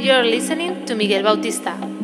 You're listening to Miguel Bautista.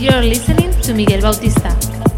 You're listening to Miguel Bautista.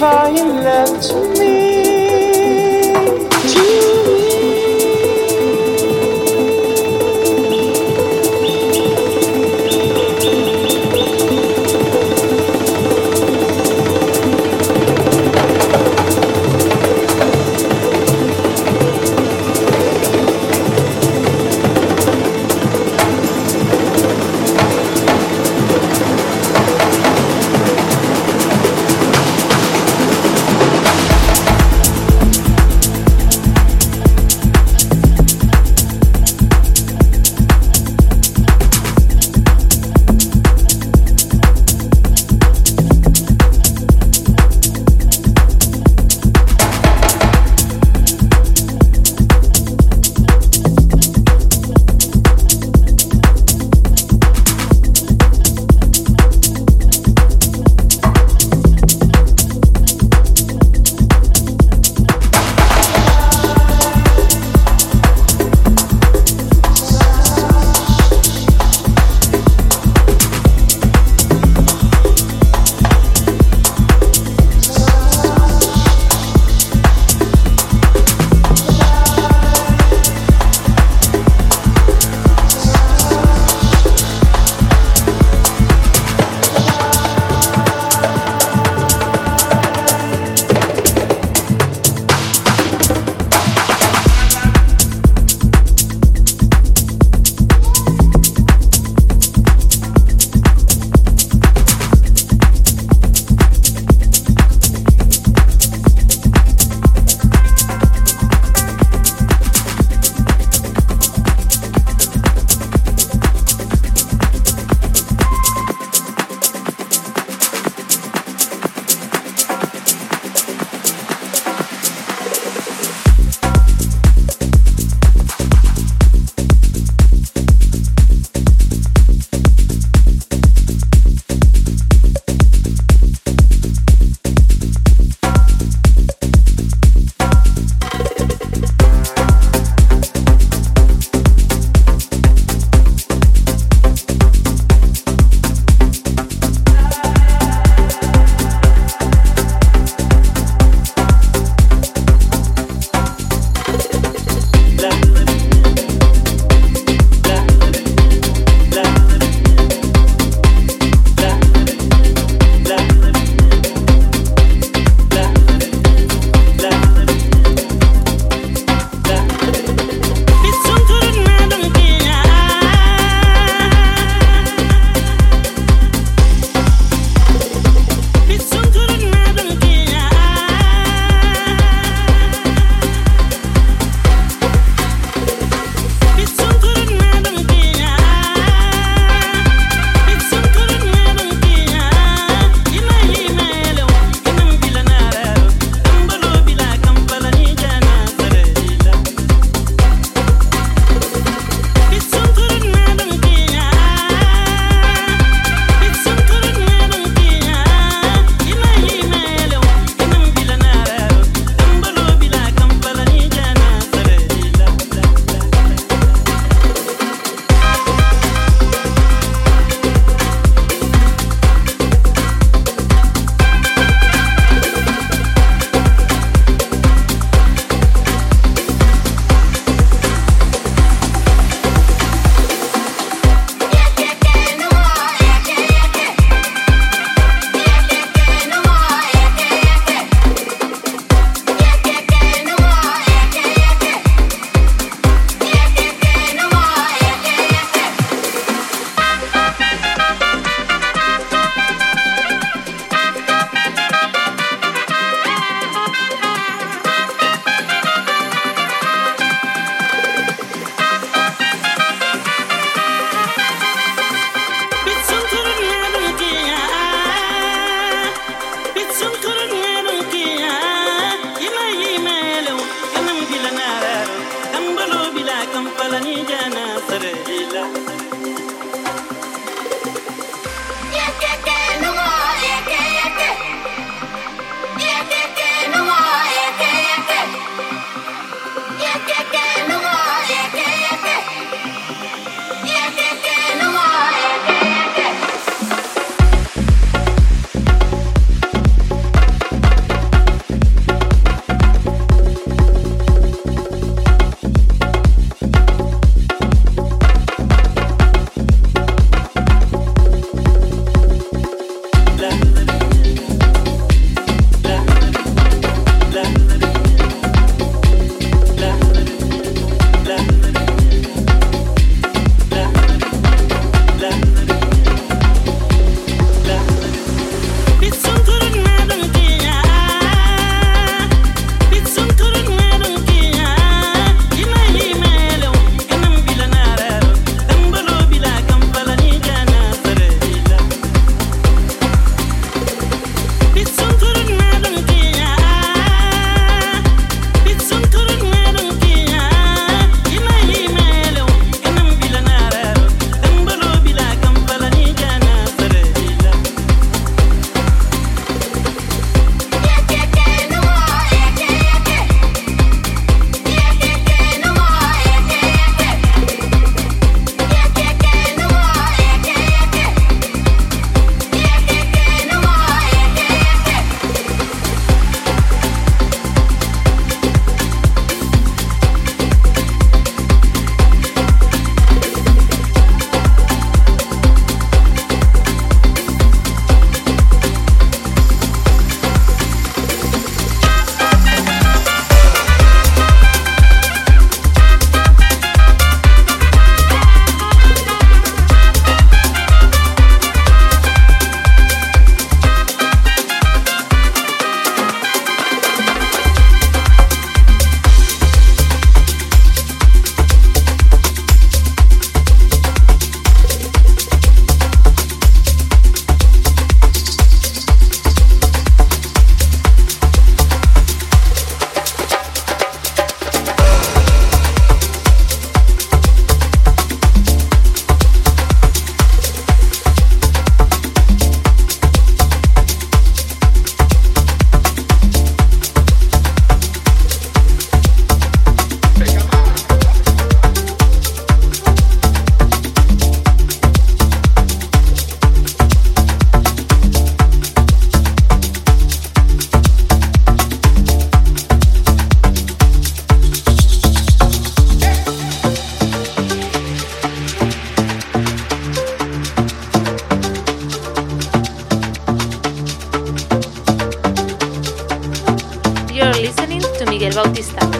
fire left to me.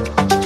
you